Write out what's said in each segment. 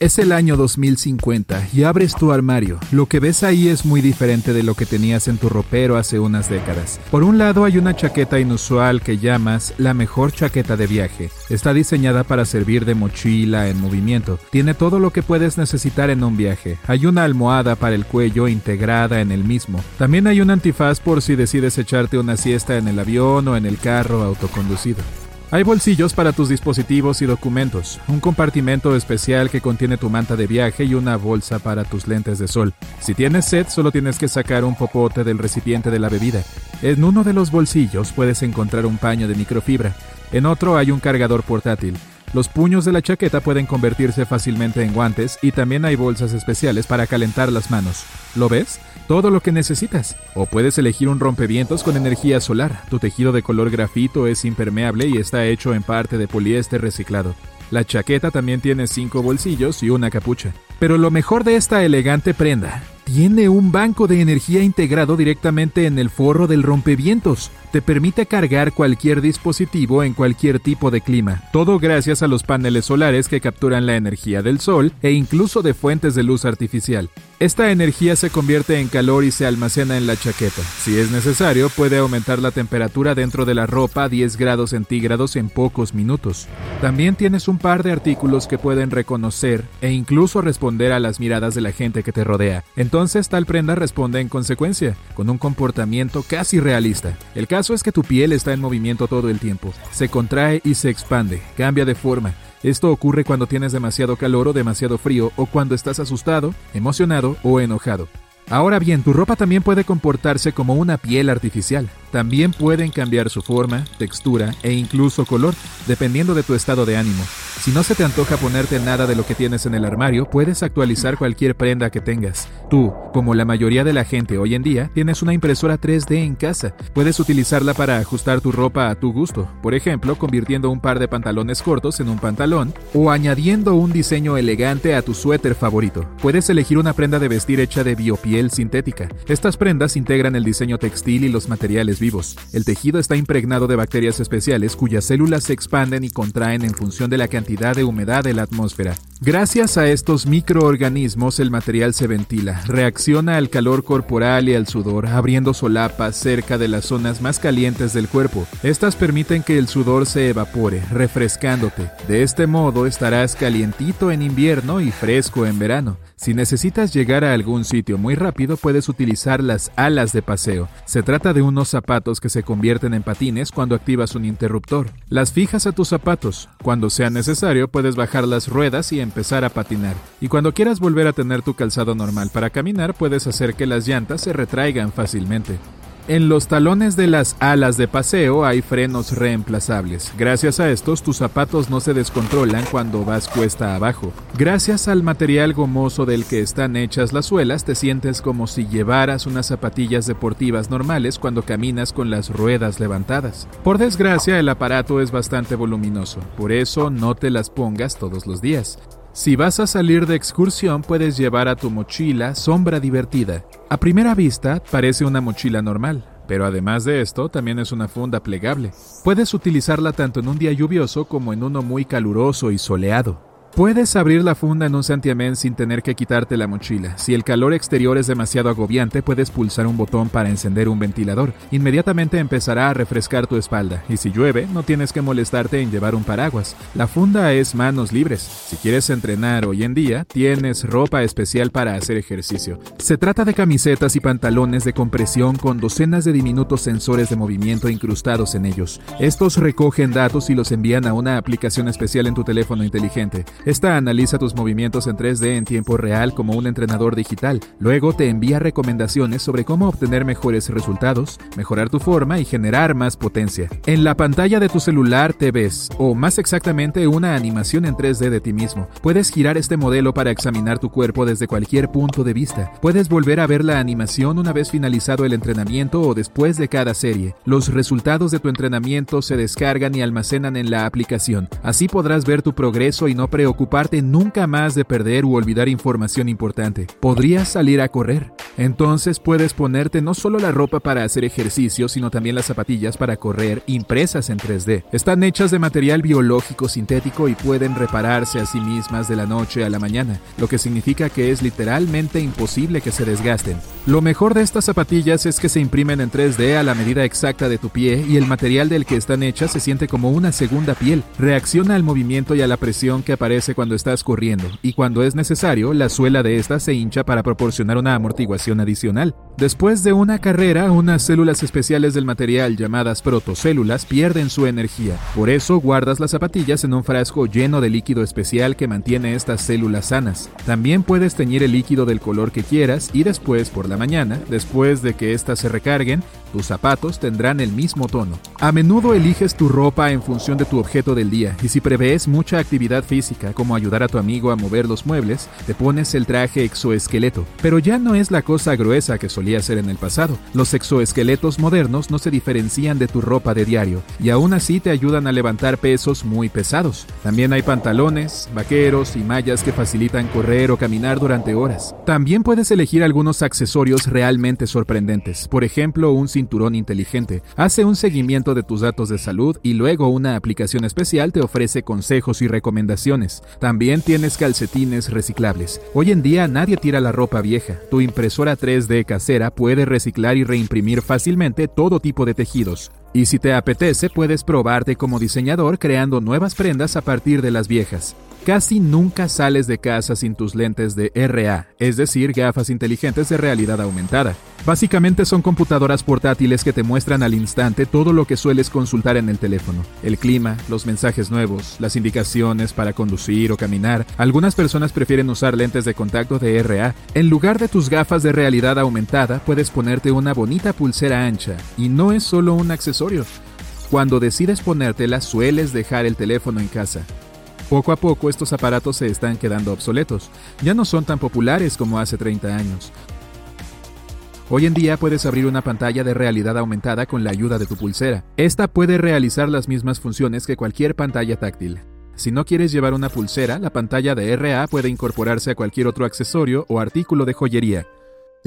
Es el año 2050 y abres tu armario. Lo que ves ahí es muy diferente de lo que tenías en tu ropero hace unas décadas. Por un lado hay una chaqueta inusual que llamas la mejor chaqueta de viaje. Está diseñada para servir de mochila en movimiento. Tiene todo lo que puedes necesitar en un viaje. Hay una almohada para el cuello integrada en el mismo. También hay un antifaz por si decides echarte una siesta en el avión o en el carro autoconducido. Hay bolsillos para tus dispositivos y documentos, un compartimento especial que contiene tu manta de viaje y una bolsa para tus lentes de sol. Si tienes sed, solo tienes que sacar un popote del recipiente de la bebida. En uno de los bolsillos puedes encontrar un paño de microfibra. En otro hay un cargador portátil. Los puños de la chaqueta pueden convertirse fácilmente en guantes y también hay bolsas especiales para calentar las manos. ¿Lo ves? Todo lo que necesitas. O puedes elegir un rompevientos con energía solar. Tu tejido de color grafito es impermeable y está hecho en parte de poliéster reciclado. La chaqueta también tiene cinco bolsillos y una capucha. Pero lo mejor de esta elegante prenda tiene un banco de energía integrado directamente en el forro del rompevientos. Te permite cargar cualquier dispositivo en cualquier tipo de clima. Todo gracias a los paneles solares que capturan la energía del sol e incluso de fuentes de luz artificial. Esta energía se convierte en calor y se almacena en la chaqueta. Si es necesario, puede aumentar la temperatura dentro de la ropa a 10 grados centígrados en pocos minutos. También tienes un par de artículos que pueden reconocer e incluso responder a las miradas de la gente que te rodea. Entonces tal prenda responde en consecuencia, con un comportamiento casi realista. El caso es que tu piel está en movimiento todo el tiempo. Se contrae y se expande, cambia de forma esto ocurre cuando tienes demasiado calor o demasiado frío o cuando estás asustado, emocionado o enojado. Ahora bien, tu ropa también puede comportarse como una piel artificial. También pueden cambiar su forma, textura e incluso color, dependiendo de tu estado de ánimo. Si no se te antoja ponerte nada de lo que tienes en el armario, puedes actualizar cualquier prenda que tengas. Tú, como la mayoría de la gente hoy en día, tienes una impresora 3D en casa. Puedes utilizarla para ajustar tu ropa a tu gusto, por ejemplo, convirtiendo un par de pantalones cortos en un pantalón o añadiendo un diseño elegante a tu suéter favorito. Puedes elegir una prenda de vestir hecha de biopiel sintética. Estas prendas integran el diseño textil y los materiales vivos. El tejido está impregnado de bacterias especiales cuyas células se expanden y contraen en función de la cantidad de humedad de la atmósfera. Gracias a estos microorganismos el material se ventila, reacciona al calor corporal y al sudor, abriendo solapas cerca de las zonas más calientes del cuerpo. Estas permiten que el sudor se evapore, refrescándote. De este modo estarás calientito en invierno y fresco en verano. Si necesitas llegar a algún sitio muy rápido, puedes utilizar las alas de paseo. Se trata de unos zapatos que se convierten en patines cuando activas un interruptor. Las fijas a tus zapatos. Cuando sea necesario, puedes bajar las ruedas y empezar a patinar. Y cuando quieras volver a tener tu calzado normal para caminar, puedes hacer que las llantas se retraigan fácilmente. En los talones de las alas de paseo hay frenos reemplazables. Gracias a estos, tus zapatos no se descontrolan cuando vas cuesta abajo. Gracias al material gomoso del que están hechas las suelas, te sientes como si llevaras unas zapatillas deportivas normales cuando caminas con las ruedas levantadas. Por desgracia, el aparato es bastante voluminoso, por eso no te las pongas todos los días. Si vas a salir de excursión puedes llevar a tu mochila sombra divertida. A primera vista parece una mochila normal, pero además de esto también es una funda plegable. Puedes utilizarla tanto en un día lluvioso como en uno muy caluroso y soleado. Puedes abrir la funda en un santiamén sin tener que quitarte la mochila. Si el calor exterior es demasiado agobiante, puedes pulsar un botón para encender un ventilador. Inmediatamente empezará a refrescar tu espalda. Y si llueve, no tienes que molestarte en llevar un paraguas. La funda es manos libres. Si quieres entrenar hoy en día, tienes ropa especial para hacer ejercicio. Se trata de camisetas y pantalones de compresión con docenas de diminutos sensores de movimiento incrustados en ellos. Estos recogen datos y los envían a una aplicación especial en tu teléfono inteligente. Esta analiza tus movimientos en 3D en tiempo real como un entrenador digital. Luego te envía recomendaciones sobre cómo obtener mejores resultados, mejorar tu forma y generar más potencia. En la pantalla de tu celular te ves, o más exactamente una animación en 3D de ti mismo. Puedes girar este modelo para examinar tu cuerpo desde cualquier punto de vista. Puedes volver a ver la animación una vez finalizado el entrenamiento o después de cada serie. Los resultados de tu entrenamiento se descargan y almacenan en la aplicación. Así podrás ver tu progreso y no preocuparte nunca más de perder u olvidar información importante. Podrías salir a correr. Entonces puedes ponerte no solo la ropa para hacer ejercicio, sino también las zapatillas para correr impresas en 3D. Están hechas de material biológico sintético y pueden repararse a sí mismas de la noche a la mañana, lo que significa que es literalmente imposible que se desgasten. Lo mejor de estas zapatillas es que se imprimen en 3D a la medida exacta de tu pie y el material del que están hechas se siente como una segunda piel. Reacciona al movimiento y a la presión que aparece cuando estás corriendo, y cuando es necesario, la suela de esta se hincha para proporcionar una amortiguación adicional. Después de una carrera, unas células especiales del material llamadas protocélulas pierden su energía. Por eso guardas las zapatillas en un frasco lleno de líquido especial que mantiene estas células sanas. También puedes teñir el líquido del color que quieras y después por la mañana, después de que éstas se recarguen, tus zapatos tendrán el mismo tono. A menudo eliges tu ropa en función de tu objeto del día y si prevés mucha actividad física como ayudar a tu amigo a mover los muebles, te pones el traje exoesqueleto. Pero ya no es la cosa gruesa que solía ser en el pasado. Los exoesqueletos modernos no se diferencian de tu ropa de diario y aún así te ayudan a levantar pesos muy pesados. También hay pantalones, vaqueros y mallas que facilitan correr o caminar durante horas. También puedes elegir algunos accesorios realmente sorprendentes, por ejemplo un cinturón inteligente. Hace un seguimiento de tus datos de salud y luego una aplicación especial te ofrece consejos y recomendaciones. También tienes calcetines reciclables. Hoy en día nadie tira la ropa vieja. Tu impresora 3D casera puede reciclar y reimprimir fácilmente todo tipo de tejidos. Y si te apetece, puedes probarte como diseñador creando nuevas prendas a partir de las viejas. Casi nunca sales de casa sin tus lentes de RA, es decir, gafas inteligentes de realidad aumentada. Básicamente son computadoras portátiles que te muestran al instante todo lo que sueles consultar en el teléfono. El clima, los mensajes nuevos, las indicaciones para conducir o caminar. Algunas personas prefieren usar lentes de contacto de RA. En lugar de tus gafas de realidad aumentada, puedes ponerte una bonita pulsera ancha. Y no es solo un accesorio. Cuando decides ponértela, sueles dejar el teléfono en casa. Poco a poco estos aparatos se están quedando obsoletos, ya no son tan populares como hace 30 años. Hoy en día puedes abrir una pantalla de realidad aumentada con la ayuda de tu pulsera. Esta puede realizar las mismas funciones que cualquier pantalla táctil. Si no quieres llevar una pulsera, la pantalla de RA puede incorporarse a cualquier otro accesorio o artículo de joyería.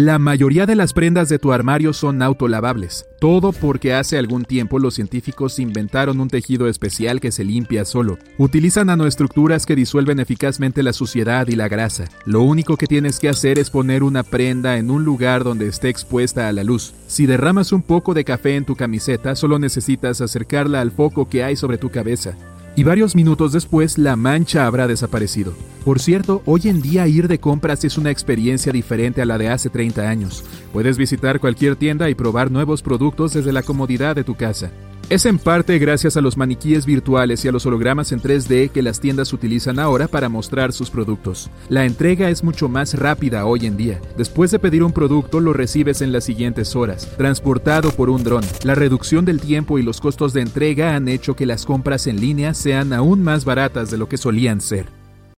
La mayoría de las prendas de tu armario son autolavables, todo porque hace algún tiempo los científicos inventaron un tejido especial que se limpia solo. Utilizan nanoestructuras que disuelven eficazmente la suciedad y la grasa. Lo único que tienes que hacer es poner una prenda en un lugar donde esté expuesta a la luz. Si derramas un poco de café en tu camiseta, solo necesitas acercarla al foco que hay sobre tu cabeza y varios minutos después la mancha habrá desaparecido. Por cierto, hoy en día ir de compras es una experiencia diferente a la de hace 30 años. Puedes visitar cualquier tienda y probar nuevos productos desde la comodidad de tu casa. Es en parte gracias a los maniquíes virtuales y a los hologramas en 3D que las tiendas utilizan ahora para mostrar sus productos. La entrega es mucho más rápida hoy en día. Después de pedir un producto lo recibes en las siguientes horas, transportado por un dron. La reducción del tiempo y los costos de entrega han hecho que las compras en línea sean aún más baratas de lo que solían ser.